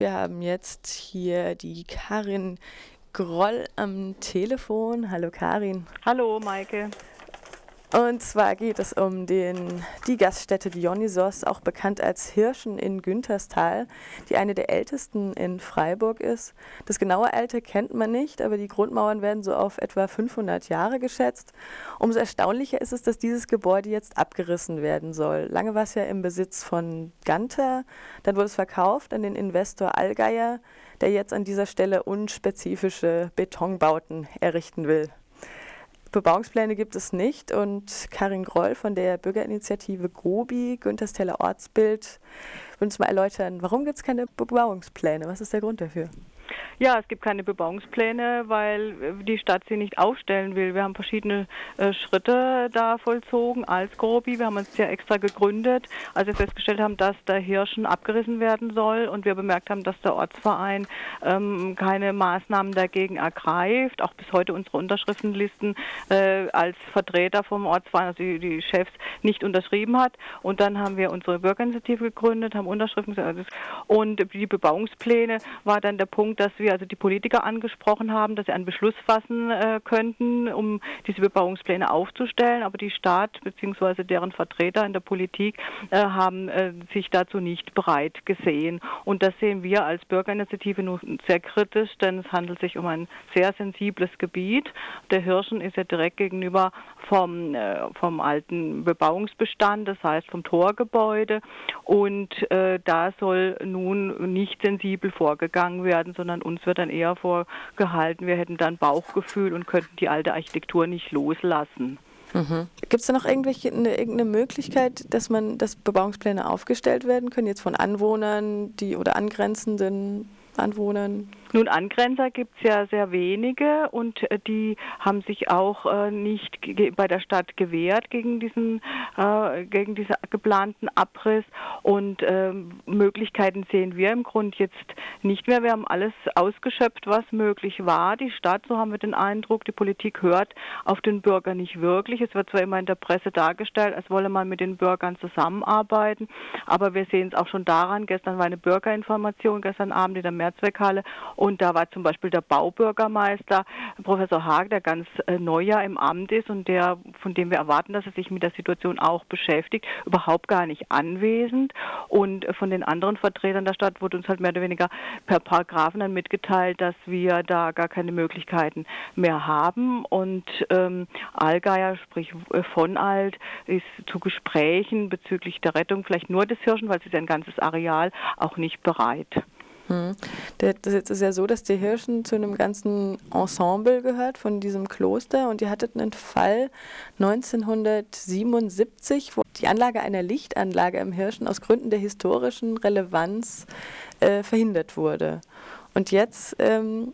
Wir haben jetzt hier die Karin Groll am Telefon. Hallo Karin. Hallo Maike. Und zwar geht es um den, die Gaststätte Dionysos, auch bekannt als Hirschen in Günterstal, die eine der ältesten in Freiburg ist. Das genaue Alter kennt man nicht, aber die Grundmauern werden so auf etwa 500 Jahre geschätzt. Umso erstaunlicher ist es, dass dieses Gebäude jetzt abgerissen werden soll. Lange war es ja im Besitz von Ganter, dann wurde es verkauft an den Investor Allgeier, der jetzt an dieser Stelle unspezifische Betonbauten errichten will. Bebauungspläne gibt es nicht und Karin Groll von der Bürgerinitiative Gobi, Güntersteller Ortsbild, will uns mal erläutern, warum gibt es keine Bebauungspläne? Was ist der Grund dafür? Ja, es gibt keine Bebauungspläne, weil die Stadt sie nicht aufstellen will. Wir haben verschiedene äh, Schritte da vollzogen als Grobi. Wir haben uns ja extra gegründet, als wir festgestellt haben, dass der Hirschen abgerissen werden soll und wir bemerkt haben, dass der Ortsverein ähm, keine Maßnahmen dagegen ergreift. Auch bis heute unsere Unterschriftenlisten äh, als Vertreter vom Ortsverein, also die, die, Chefs, nicht unterschrieben hat. Und dann haben wir unsere Bürgerinitiative gegründet, haben Unterschriften und die Bebauungspläne war dann der Punkt, dass wir also die Politiker angesprochen haben, dass sie einen Beschluss fassen äh, könnten, um diese Bebauungspläne aufzustellen. Aber die Stadt bzw. deren Vertreter in der Politik äh, haben äh, sich dazu nicht bereit gesehen. Und das sehen wir als Bürgerinitiative nur sehr kritisch, denn es handelt sich um ein sehr sensibles Gebiet. Der Hirschen ist ja direkt gegenüber vom, äh, vom alten Bebauungsbestand, das heißt vom Torgebäude. Und äh, da soll nun nicht sensibel vorgegangen werden, sondern uns wird dann eher vorgehalten, wir hätten dann Bauchgefühl und könnten die alte Architektur nicht loslassen. Mhm. Gibt es da noch irgendwelche, eine, irgendeine Möglichkeit, dass man, dass Bebauungspläne aufgestellt werden können, jetzt von Anwohnern, die oder angrenzenden Anwohnern? Nun, Angrenzer gibt es ja sehr wenige und äh, die haben sich auch äh, nicht bei der Stadt gewehrt gegen diesen, äh, gegen diesen geplanten Abriss und ähm, Möglichkeiten sehen wir im Grund jetzt nicht mehr. Wir haben alles ausgeschöpft, was möglich war. Die Stadt, so haben wir den Eindruck, die Politik hört auf den Bürger nicht wirklich. Es wird zwar immer in der Presse dargestellt, als wolle man mit den Bürgern zusammenarbeiten, aber wir sehen es auch schon daran, gestern war eine Bürgerinformation, gestern Abend in der Mehrzweckhalle und da war zum Beispiel der Baubürgermeister, Professor Haag, der ganz äh, neu ja im Amt ist und der, von dem wir erwarten, dass er sich mit der Situation auch beschäftigt, überhaupt gar nicht anwesend. Und äh, von den anderen Vertretern der Stadt wurde uns halt mehr oder weniger per Paragraphen dann mitgeteilt, dass wir da gar keine Möglichkeiten mehr haben. Und ähm, Allgeier, sprich äh, von Alt, ist zu Gesprächen bezüglich der Rettung vielleicht nur des Hirschen, weil es ist ein ganzes Areal, auch nicht bereit. Hm. Das ist ja so, dass die Hirschen zu einem ganzen Ensemble gehört von diesem Kloster und ihr hattet einen Fall 1977, wo die Anlage einer Lichtanlage im Hirschen aus Gründen der historischen Relevanz äh, verhindert wurde. Und jetzt ähm,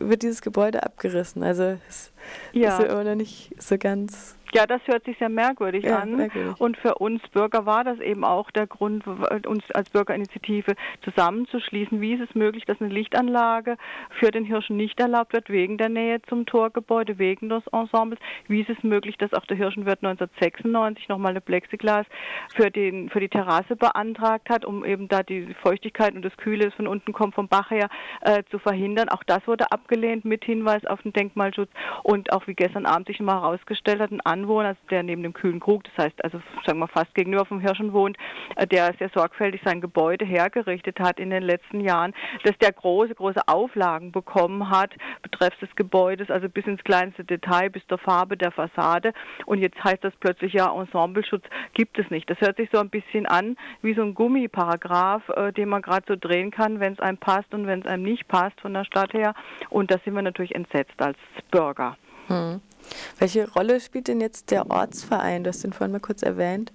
wird dieses Gebäude abgerissen. Also es ja. ist ja immer noch nicht so ganz ja, das hört sich sehr merkwürdig ja, an. Merkwürdig. Und für uns Bürger war das eben auch der Grund, uns als Bürgerinitiative zusammenzuschließen. Wie ist es möglich, dass eine Lichtanlage für den Hirschen nicht erlaubt wird, wegen der Nähe zum Torgebäude, wegen des Ensembles? Wie ist es möglich, dass auch der Hirschenwirt 1996 nochmal eine Plexiglas für, den, für die Terrasse beantragt hat, um eben da die Feuchtigkeit und das Kühle, das von unten kommt vom Bach her, äh, zu verhindern? Auch das wurde abgelehnt mit Hinweis auf den Denkmalschutz und auch wie gestern Abend sich mal herausgestellt hat, ein Anwohner, also der neben dem kühlen Krug, das heißt also sagen wir fast gegenüber vom Hirschen wohnt, äh, der sehr sorgfältig sein Gebäude hergerichtet hat in den letzten Jahren, dass der große, große Auflagen bekommen hat betreffs des Gebäudes, also bis ins kleinste Detail, bis zur Farbe der Fassade. Und jetzt heißt das plötzlich ja, Ensembleschutz gibt es nicht. Das hört sich so ein bisschen an wie so ein Gummiparagraph, äh, den man gerade so drehen kann, wenn es einem passt und wenn es einem nicht passt von der Stadt her. Und da sind wir natürlich entsetzt als Bürger. Hm. Welche Rolle spielt denn jetzt der Ortsverein? Du hast den vorhin mal kurz erwähnt.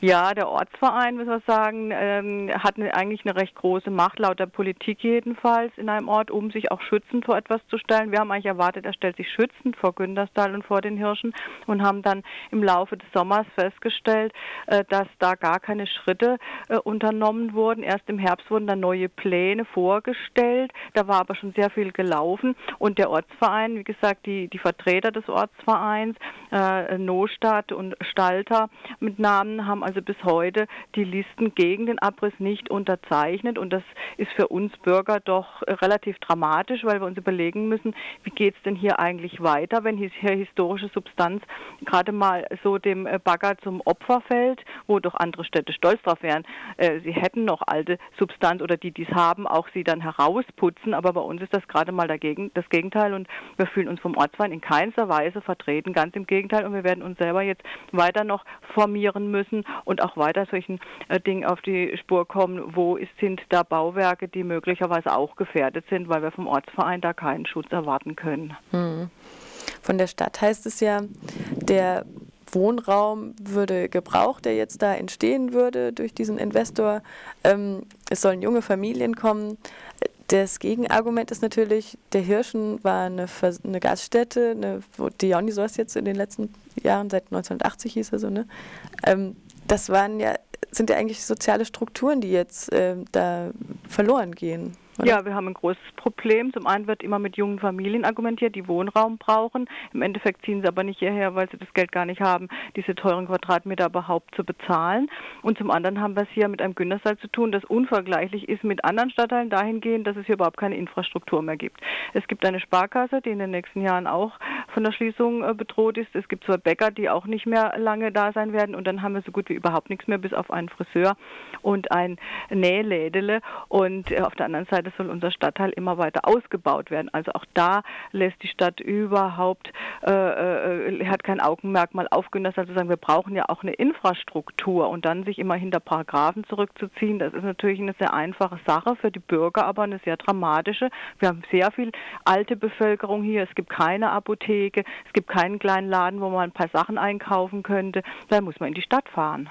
Ja, der Ortsverein, muss man sagen, ähm, hat eine, eigentlich eine recht große Macht, laut der Politik jedenfalls, in einem Ort, um sich auch schützend vor etwas zu stellen. Wir haben eigentlich erwartet, er stellt sich schützend vor Günterstal und vor den Hirschen und haben dann im Laufe des Sommers festgestellt, äh, dass da gar keine Schritte äh, unternommen wurden. Erst im Herbst wurden dann neue Pläne vorgestellt. Da war aber schon sehr viel gelaufen und der Ortsverein, wie gesagt, die, die Vertreter des Ortsvereins, Ortsvereins, äh, Nostadt und Stalter. Mit Namen haben also bis heute die Listen gegen den Abriss nicht unterzeichnet. Und das ist für uns Bürger doch relativ dramatisch, weil wir uns überlegen müssen, wie geht es denn hier eigentlich weiter, wenn hier historische Substanz gerade mal so dem Bagger zum Opfer fällt, wo doch andere Städte stolz drauf wären. Äh, sie hätten noch alte Substanz oder die, die es haben, auch sie dann herausputzen, aber bei uns ist das gerade mal dagegen, das Gegenteil. Und wir fühlen uns vom Ortsverein in keinster Weise vertreten, ganz im Gegenteil und wir werden uns selber jetzt weiter noch formieren müssen und auch weiter solchen äh, Dingen auf die Spur kommen, wo ist, sind da Bauwerke, die möglicherweise auch gefährdet sind, weil wir vom Ortsverein da keinen Schutz erwarten können. Hm. Von der Stadt heißt es ja, der Wohnraum würde gebraucht, der jetzt da entstehen würde durch diesen Investor. Ähm, es sollen junge Familien kommen. Das Gegenargument ist natürlich, der Hirschen war eine, eine Gaststätte, eine, wo Dionysos jetzt in den letzten Jahren, seit 1980 hieß er so, ne? Ähm, das waren ja, sind ja eigentlich soziale Strukturen, die jetzt äh, da verloren gehen. Oder? Ja, wir haben ein großes Problem. Zum einen wird immer mit jungen Familien argumentiert, die Wohnraum brauchen. Im Endeffekt ziehen sie aber nicht hierher, weil sie das Geld gar nicht haben, diese teuren Quadratmeter überhaupt zu bezahlen. Und zum anderen haben wir es hier mit einem Günterstal zu tun, das unvergleichlich ist mit anderen Stadtteilen dahingehend, dass es hier überhaupt keine Infrastruktur mehr gibt. Es gibt eine Sparkasse, die in den nächsten Jahren auch von der Schließung äh, bedroht ist. Es gibt zwei Bäcker, die auch nicht mehr lange da sein werden. Und dann haben wir so gut wie überhaupt nichts mehr, bis auf einen Friseur und ein Nählädele. Und äh, auf der anderen Seite soll unser Stadtteil immer weiter ausgebaut werden. Also auch da lässt die Stadt überhaupt, äh, äh, hat kein Augenmerk mal aufgehört, also sagen, wir brauchen ja auch eine Infrastruktur und dann sich immer hinter Paragraphen zurückzuziehen, das ist natürlich eine sehr einfache Sache für die Bürger, aber eine sehr dramatische. Wir haben sehr viel alte Bevölkerung hier, es gibt keine Apotheke, es gibt keinen kleinen Laden, wo man ein paar Sachen einkaufen könnte, da muss man in die Stadt fahren.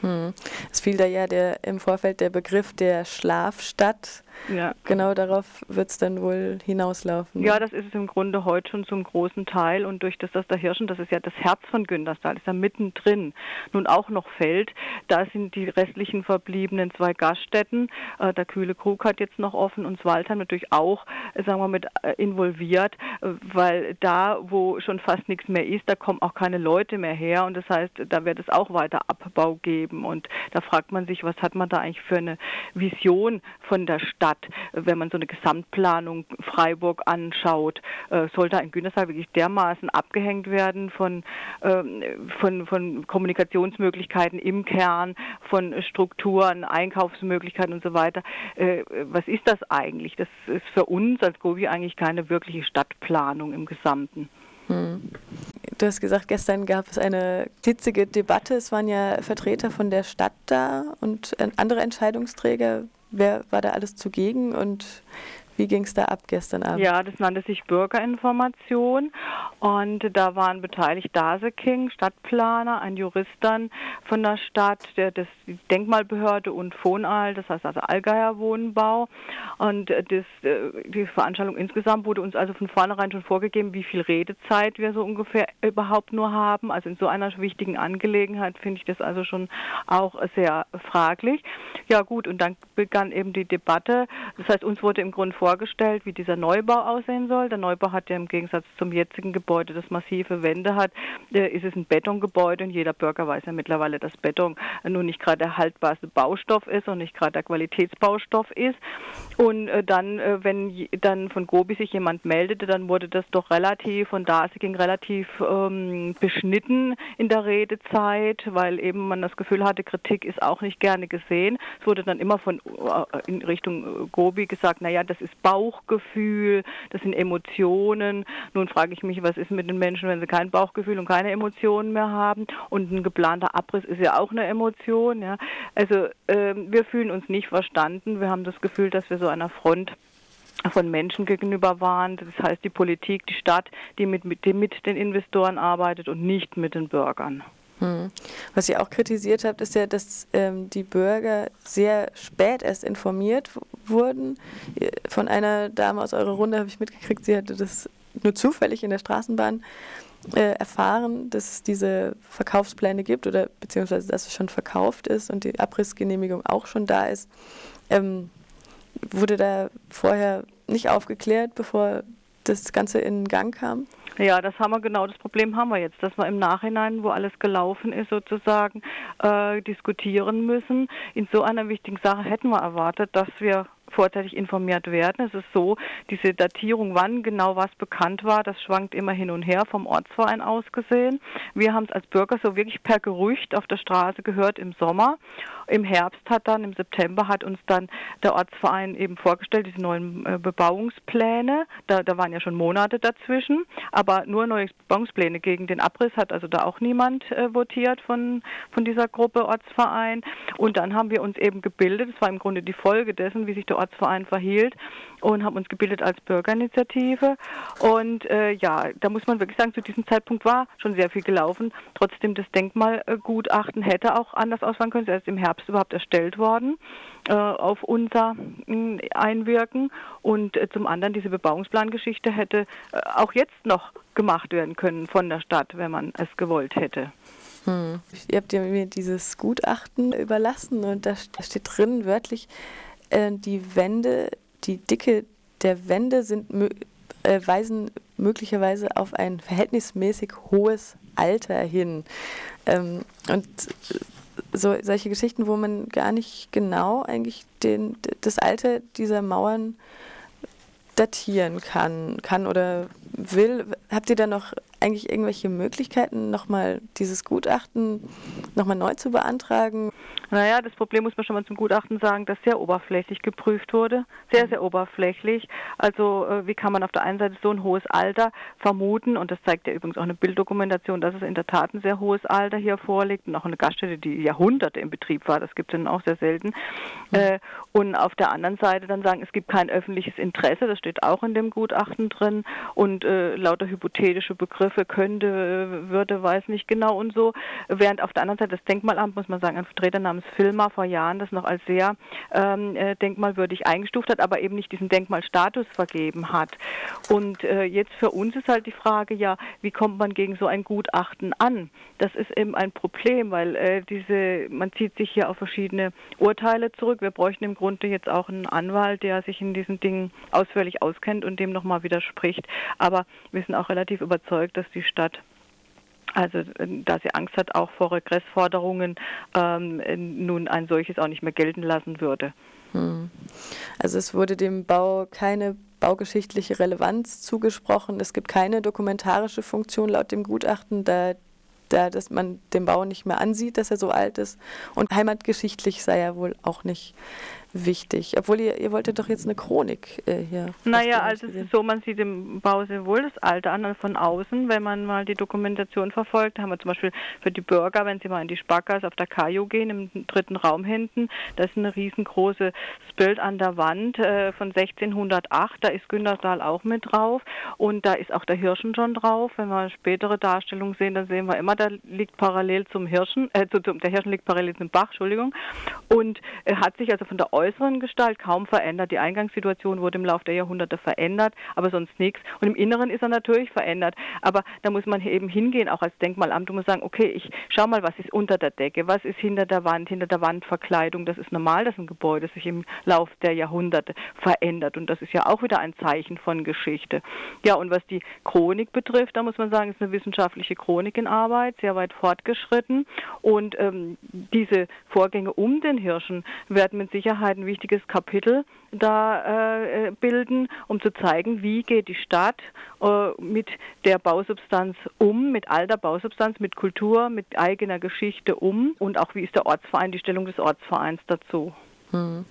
Hm. Es fiel da ja der, im Vorfeld der Begriff der Schlafstadt ja. Genau darauf wird es dann wohl hinauslaufen. Ja, das ist es im Grunde heute schon zum großen Teil. Und durch das, dass der Hirschen, das ist ja das Herz von Günterstal, ist ja mittendrin, nun auch noch fällt, da sind die restlichen verbliebenen zwei Gaststätten, äh, der Kühle Krug hat jetzt noch offen und Swaltheim natürlich auch, äh, sagen wir, mit äh, involviert, äh, weil da, wo schon fast nichts mehr ist, da kommen auch keine Leute mehr her. Und das heißt, da wird es auch weiter Abbau geben. Und da fragt man sich, was hat man da eigentlich für eine Vision von der Stadt? Stadt. Wenn man so eine Gesamtplanung Freiburg anschaut, äh, soll da in Günterstal wirklich dermaßen abgehängt werden von, ähm, von, von Kommunikationsmöglichkeiten im Kern, von Strukturen, Einkaufsmöglichkeiten und so weiter. Äh, was ist das eigentlich? Das ist für uns als Gobi eigentlich keine wirkliche Stadtplanung im Gesamten. Hm. Du hast gesagt, gestern gab es eine hitzige Debatte. Es waren ja Vertreter von der Stadt da und äh, andere Entscheidungsträger. Wer war da alles zugegen? Und wie ging es da ab gestern Abend? Ja, das nannte sich Bürgerinformation und da waren beteiligt Dase King, Stadtplaner, ein Jurist dann von der Stadt, der das die Denkmalbehörde und Fonal, das heißt also Allgeier Wohnbau und das, äh, die Veranstaltung insgesamt wurde uns also von vornherein schon vorgegeben, wie viel Redezeit wir so ungefähr überhaupt nur haben. Also in so einer wichtigen Angelegenheit finde ich das also schon auch sehr fraglich. Ja gut, und dann begann eben die Debatte. Das heißt, uns wurde im Grunde vor vorgestellt, wie dieser Neubau aussehen soll. Der Neubau hat ja im Gegensatz zum jetzigen Gebäude, das massive Wände hat, äh, ist es ein Betongebäude und jeder Bürger weiß ja mittlerweile, dass Beton nun nicht gerade der haltbarste Baustoff ist und nicht gerade der Qualitätsbaustoff ist. Und äh, dann, äh, wenn dann von Gobi sich jemand meldete, dann wurde das doch relativ, von da ging relativ ähm, beschnitten in der Redezeit, weil eben man das Gefühl hatte, Kritik ist auch nicht gerne gesehen. Es wurde dann immer von in Richtung Gobi gesagt, naja, das ist Bauchgefühl, das sind Emotionen. Nun frage ich mich, was ist mit den Menschen, wenn sie kein Bauchgefühl und keine Emotionen mehr haben? Und ein geplanter Abriss ist ja auch eine Emotion. Ja? Also ähm, wir fühlen uns nicht verstanden. Wir haben das Gefühl, dass wir so einer Front von Menschen gegenüber waren. Das heißt die Politik, die Stadt, die mit, mit, die mit den Investoren arbeitet und nicht mit den Bürgern. Hm. Was ihr auch kritisiert habt, ist ja, dass ähm, die Bürger sehr spät erst informiert wurden. Von einer Dame aus eurer Runde habe ich mitgekriegt, sie hatte das nur zufällig in der Straßenbahn äh, erfahren, dass es diese Verkaufspläne gibt oder beziehungsweise dass es schon verkauft ist und die Abrissgenehmigung auch schon da ist. Ähm, wurde da vorher nicht aufgeklärt, bevor das Ganze in Gang kam? Ja, das haben wir genau, das Problem haben wir jetzt, dass wir im Nachhinein, wo alles gelaufen ist, sozusagen äh, diskutieren müssen. In so einer wichtigen Sache hätten wir erwartet, dass wir vorzeitig informiert werden. Es ist so, diese Datierung, wann genau was bekannt war, das schwankt immer hin und her vom Ortsverein aus gesehen. Wir haben es als Bürger so wirklich per Gerücht auf der Straße gehört im Sommer. Im Herbst hat dann, im September hat uns dann der Ortsverein eben vorgestellt, diese neuen äh, Bebauungspläne. Da, da waren ja schon Monate dazwischen, aber nur neue Bebauungspläne gegen den Abriss hat also da auch niemand äh, votiert von, von dieser Gruppe Ortsverein. Und dann haben wir uns eben gebildet, das war im Grunde die Folge dessen, wie sich der Ortsverein verhielt und haben uns gebildet als Bürgerinitiative. Und äh, ja, da muss man wirklich sagen, zu diesem Zeitpunkt war schon sehr viel gelaufen. Trotzdem das Denkmalgutachten hätte auch anders ausfallen können. Es ist im Herbst überhaupt erstellt worden äh, auf unser mh, Einwirken. Und äh, zum anderen diese Bebauungsplangeschichte hätte äh, auch jetzt noch gemacht werden können von der Stadt, wenn man es gewollt hätte. Hm. Ihr habt mir dieses Gutachten überlassen und da steht drin wörtlich, äh, die Wände, die Dicke der Wände sind, äh, weisen möglicherweise auf ein verhältnismäßig hohes Alter hin. Ähm, und so, solche Geschichten, wo man gar nicht genau eigentlich den, das Alter dieser Mauern datieren kann, kann oder will. Habt ihr da noch eigentlich irgendwelche Möglichkeiten, nochmal dieses Gutachten nochmal neu zu beantragen? Naja, das Problem muss man schon mal zum Gutachten sagen, dass sehr oberflächlich geprüft wurde. Sehr, sehr oberflächlich. Also äh, wie kann man auf der einen Seite so ein hohes Alter vermuten, und das zeigt ja übrigens auch eine Bilddokumentation, dass es in der Tat ein sehr hohes Alter hier vorliegt und auch eine Gaststätte, die Jahrhunderte im Betrieb war, das gibt es dann auch sehr selten. Mhm. Äh, und auf der anderen Seite dann sagen, es gibt kein öffentliches Interesse, das steht auch in dem Gutachten drin und äh, lauter hypothetische Begriffe könnte, würde, weiß nicht genau und so. Während auf der anderen Seite das Denkmalamt, muss man sagen, ein Vertreter namens Filmer vor Jahren das noch als sehr ähm, äh, denkmalwürdig eingestuft hat, aber eben nicht diesen Denkmalstatus vergeben hat. Und äh, jetzt für uns ist halt die Frage, ja, wie kommt man gegen so ein Gutachten an? Das ist eben ein Problem, weil äh, diese, man zieht sich hier auf verschiedene Urteile zurück. Wir bräuchten im Grunde jetzt auch einen Anwalt, der sich in diesen Dingen ausführlich auskennt und dem nochmal widerspricht. Aber wir sind auch relativ überzeugt, dass die Stadt also da sie Angst hat auch vor Regressforderungen, ähm, nun ein solches auch nicht mehr gelten lassen würde. Hm. Also es wurde dem Bau keine baugeschichtliche Relevanz zugesprochen. Es gibt keine dokumentarische Funktion laut dem Gutachten, da, da dass man den Bau nicht mehr ansieht, dass er so alt ist. Und heimatgeschichtlich sei er wohl auch nicht wichtig. Obwohl ihr, ihr wolltet doch jetzt eine Chronik äh, hier. Naja, also es ist so, man sieht im Bau sehr wohl das Alter an von außen. Wenn man mal die Dokumentation verfolgt, haben wir zum Beispiel für die Bürger, wenn sie mal in die Sparkas auf der Kajo gehen, im dritten Raum hinten, da ist ein riesengroßes Bild an der Wand äh, von 1608. Da ist Güntersdal auch mit drauf und da ist auch der Hirschen schon drauf. Wenn wir spätere Darstellungen sehen, dann sehen wir immer, da liegt parallel zum Hirschen, äh, zu, zum, der Hirschen liegt parallel zum Bach, Entschuldigung, und äh, hat sich also von der äußeren Gestalt kaum verändert. Die Eingangssituation wurde im Laufe der Jahrhunderte verändert, aber sonst nichts. Und im Inneren ist er natürlich verändert. Aber da muss man eben hingehen, auch als Denkmalamt, und muss sagen, okay, ich schau mal, was ist unter der Decke, was ist hinter der Wand, hinter der Wandverkleidung. Das ist normal, dass ein Gebäude sich im Laufe der Jahrhunderte verändert. Und das ist ja auch wieder ein Zeichen von Geschichte. Ja, und was die Chronik betrifft, da muss man sagen, ist eine wissenschaftliche Chronik in Arbeit, sehr weit fortgeschritten. Und ähm, diese Vorgänge um den Hirschen werden mit Sicherheit Sicherheit ein wichtiges Kapitel da äh, bilden, um zu zeigen, wie geht die Stadt äh, mit der Bausubstanz um, mit alter Bausubstanz, mit Kultur, mit eigener Geschichte um und auch wie ist der Ortsverein, die Stellung des Ortsvereins dazu. Hm.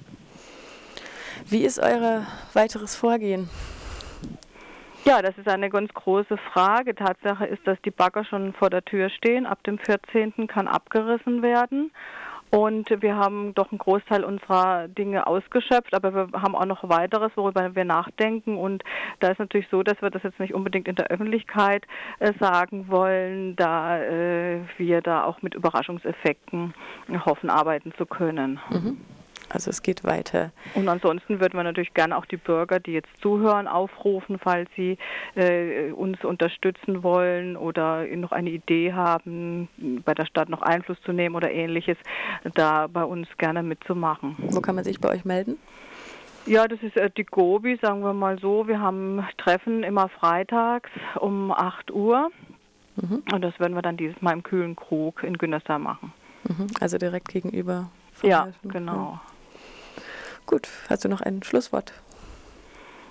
Wie ist euer weiteres Vorgehen? Ja, das ist eine ganz große Frage. Tatsache ist, dass die Bagger schon vor der Tür stehen. Ab dem 14. kann abgerissen werden. Und wir haben doch einen Großteil unserer Dinge ausgeschöpft, aber wir haben auch noch weiteres, worüber wir nachdenken. Und da ist natürlich so, dass wir das jetzt nicht unbedingt in der Öffentlichkeit äh, sagen wollen, da äh, wir da auch mit Überraschungseffekten hoffen, arbeiten zu können. Mhm. Also es geht weiter. Und ansonsten würden wir natürlich gerne auch die Bürger, die jetzt zuhören, aufrufen, falls sie äh, uns unterstützen wollen oder noch eine Idee haben, bei der Stadt noch Einfluss zu nehmen oder ähnliches, da bei uns gerne mitzumachen. Wo kann man sich bei euch melden? Ja, das ist äh, die Gobi, sagen wir mal so. Wir haben Treffen immer freitags um 8 Uhr. Mhm. Und das werden wir dann dieses Mal im kühlen Krug in Günterstal machen. Mhm. Also direkt gegenüber. Ja, genau. Gut, hast du noch ein Schlusswort?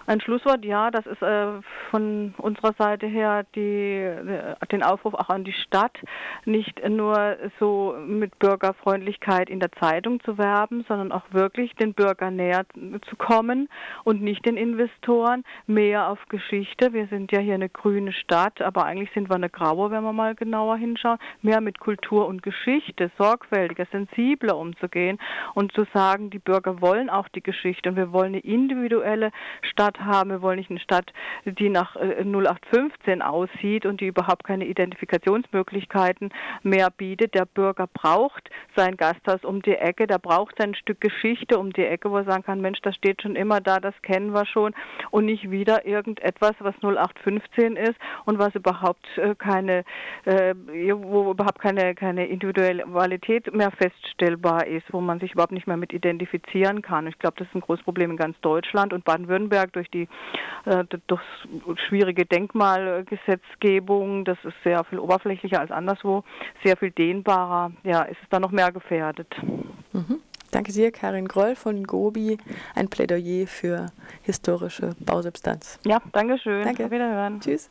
Ein Schlusswort, ja, das ist äh, von unserer Seite her die, äh, den Aufruf auch an die Stadt, nicht nur so mit Bürgerfreundlichkeit in der Zeitung zu werben, sondern auch wirklich den Bürgern näher zu kommen und nicht den Investoren, mehr auf Geschichte. Wir sind ja hier eine grüne Stadt, aber eigentlich sind wir eine graue, wenn wir mal genauer hinschauen, mehr mit Kultur und Geschichte, sorgfältiger, sensibler umzugehen und zu sagen, die Bürger wollen auch die Geschichte und wir wollen eine individuelle Stadt Stadt haben. Wir wollen nicht eine Stadt, die nach 0815 äh, aussieht und die überhaupt keine Identifikationsmöglichkeiten mehr bietet. Der Bürger braucht sein Gasthaus um die Ecke, der braucht sein Stück Geschichte um die Ecke, wo er sagen kann, Mensch, das steht schon immer da, das kennen wir schon und nicht wieder irgendetwas, was 0815 ist und was überhaupt äh, keine, äh, wo überhaupt keine, keine Individualität mehr feststellbar ist, wo man sich überhaupt nicht mehr mit identifizieren kann. Ich glaube, das ist ein großes Problem in ganz Deutschland und Baden-Württemberg durch durch die äh, durch schwierige Denkmalgesetzgebung, das ist sehr viel oberflächlicher als anderswo, sehr viel dehnbarer, ja, ist es da noch mehr gefährdet. Mhm. Danke dir, Karin Groll von Gobi, ein Plädoyer für historische Bausubstanz. Ja, danke schön. Danke. Auf Wiederhören. Tschüss.